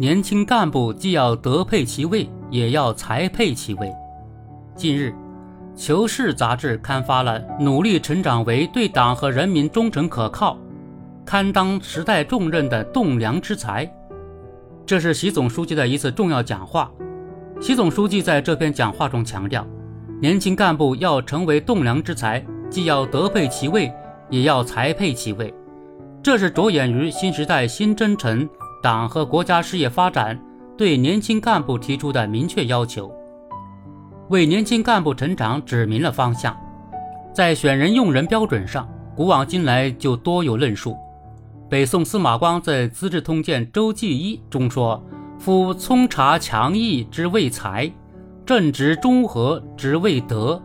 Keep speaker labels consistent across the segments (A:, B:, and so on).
A: 年轻干部既要德配其位，也要才配其位。近日，《求是》杂志刊发了“努力成长为对党和人民忠诚可靠、堪当时代重任的栋梁之才”。这是习总书记的一次重要讲话。习总书记在这篇讲话中强调，年轻干部要成为栋梁之才，既要德配其位，也要才配其位。这是着眼于新时代新征程。党和国家事业发展对年轻干部提出的明确要求，为年轻干部成长指明了方向。在选人用人标准上，古往今来就多有论述。北宋司马光在《资治通鉴周记一》中说：“夫聪察强毅之谓才，正直中和之谓德。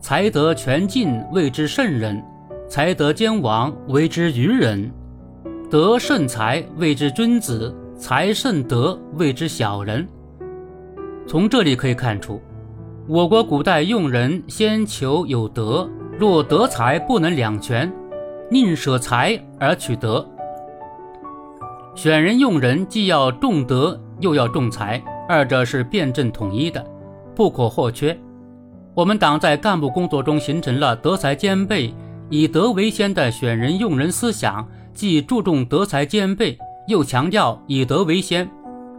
A: 才德全尽谓之圣人，才德兼亡谓之愚人。”德胜才谓之君子，才胜德谓之小人。从这里可以看出，我国古代用人先求有德，若德才不能两全，宁舍才而取德。选人用人既要重德又要重才，二者是辩证统一的，不可或缺。我们党在干部工作中形成了德才兼备、以德为先的选人用人思想。既注重德才兼备，又强调以德为先，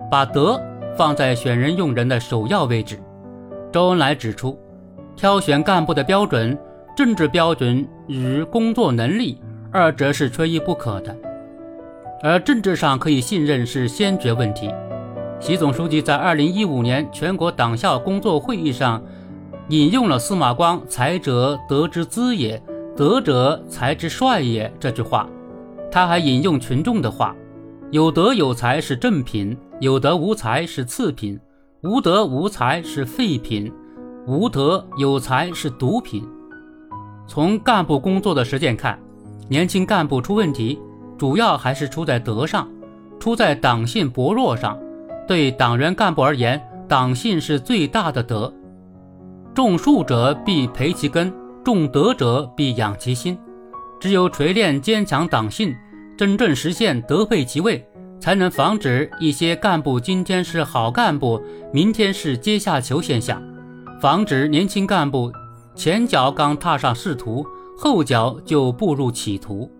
A: 把德放在选人用人的首要位置。周恩来指出，挑选干部的标准，政治标准与工作能力二者是缺一不可的，而政治上可以信任是先决问题。习总书记在二零一五年全国党校工作会议上引用了司马光“才者，德之资也；德者，才之帅也”这句话。他还引用群众的话：“有德有才是正品，有德无才是次品，无德无才是废品，无德有才是毒品。”从干部工作的实践看，年轻干部出问题，主要还是出在德上，出在党性薄弱上。对党员干部而言，党性是最大的德。种树者必培其根，种德者必养其心。只有锤炼坚强党性，真正实现德配其位，才能防止一些干部今天是好干部，明天是阶下囚现象，防止年轻干部前脚刚踏上仕途，后脚就步入歧途。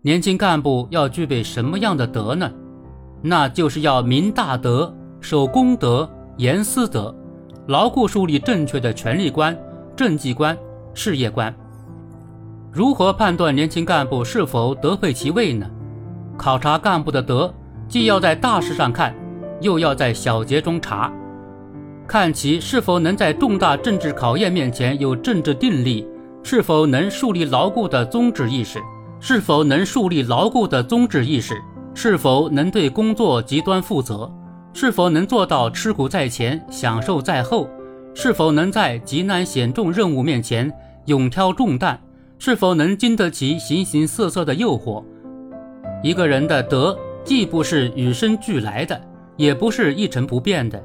A: 年轻干部要具备什么样的德呢？那就是要明大德、守公德、严私德，牢固树立正确的权力观、政绩观、事业观。如何判断年轻干部是否德配其位呢？考察干部的德，既要在大事上看，又要在小节中查，看其是否能在重大政治考验面前有政治定力，是否能树立牢固的宗旨意识，是否能树立牢固的宗旨意识，是否能对工作极端负责，是否能做到吃苦在前，享受在后，是否能在极难险重任务面前勇挑重担。是否能经得起形形色色的诱惑？一个人的德，既不是与生俱来的，也不是一成不变的，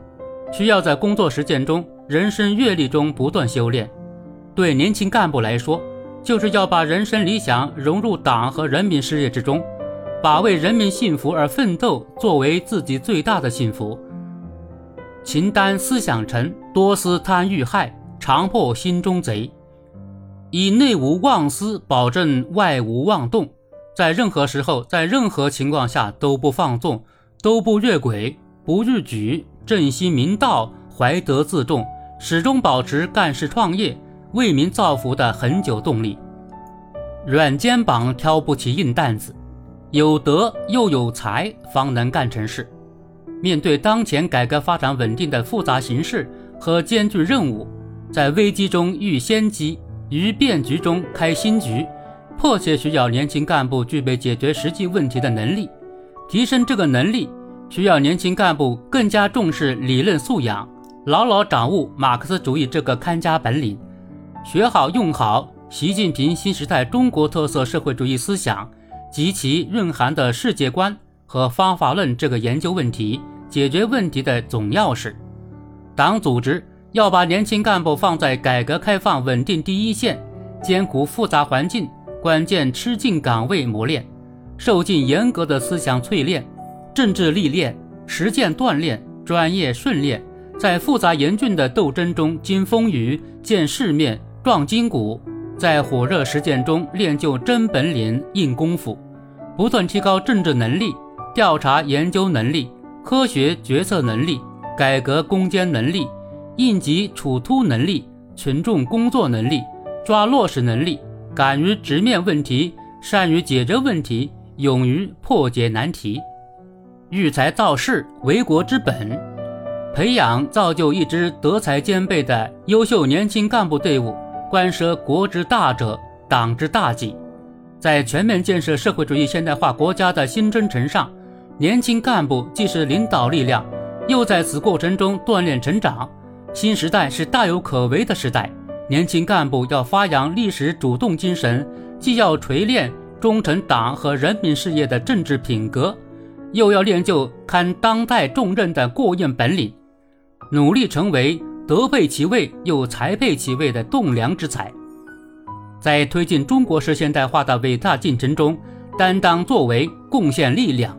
A: 需要在工作实践中、人生阅历中不断修炼。对年轻干部来说，就是要把人生理想融入党和人民事业之中，把为人民幸福而奋斗作为自己最大的幸福。勤担思想沉，多思贪欲害，常破心中贼。以内无妄思，保证外无妄动，在任何时候，在任何情况下都不放纵，都不越轨，不逾矩，正心明道，怀德自重，始终保持干事创业、为民造福的恒久动力。软肩膀挑不起硬担子，有德又有才，方能干成事。面对当前改革发展稳定的复杂形势和艰巨任务，在危机中遇先机。于变局中开新局，迫切需要年轻干部具备解决实际问题的能力。提升这个能力，需要年轻干部更加重视理论素养，牢牢掌握马克思主义这个看家本领，学好用好习近平新时代中国特色社会主义思想及其蕴含的世界观和方法论这个研究问题、解决问题的总钥匙。党组织。要把年轻干部放在改革开放稳定第一线，艰苦复杂环境、关键吃劲岗位磨练，受尽严格的思想淬炼、政治历练、实践锻炼，专业训练，在复杂严峻的斗争中经风雨、见世面、壮筋骨，在火热实践中练就真本领、硬功夫，不断提高政治能力、调查研究能力、科学决策能力、改革攻坚能力、应急处突能力、群众工作能力、抓落实能力，敢于直面问题，善于解决问题。勇于破解难题，育才造势为国之本，培养造就一支德才兼备的优秀年轻干部队伍，关涉国之大者，党之大计。在全面建设社会主义现代化国家的新征程上，年轻干部既是领导力量，又在此过程中锻炼成长。新时代是大有可为的时代，年轻干部要发扬历史主动精神，既要锤炼。忠诚党和人民事业的政治品格，又要练就堪当代重任的过硬本领，努力成为德配其位又才配其位的栋梁之才，在推进中国式现代化的伟大进程中担当作为、贡献力量。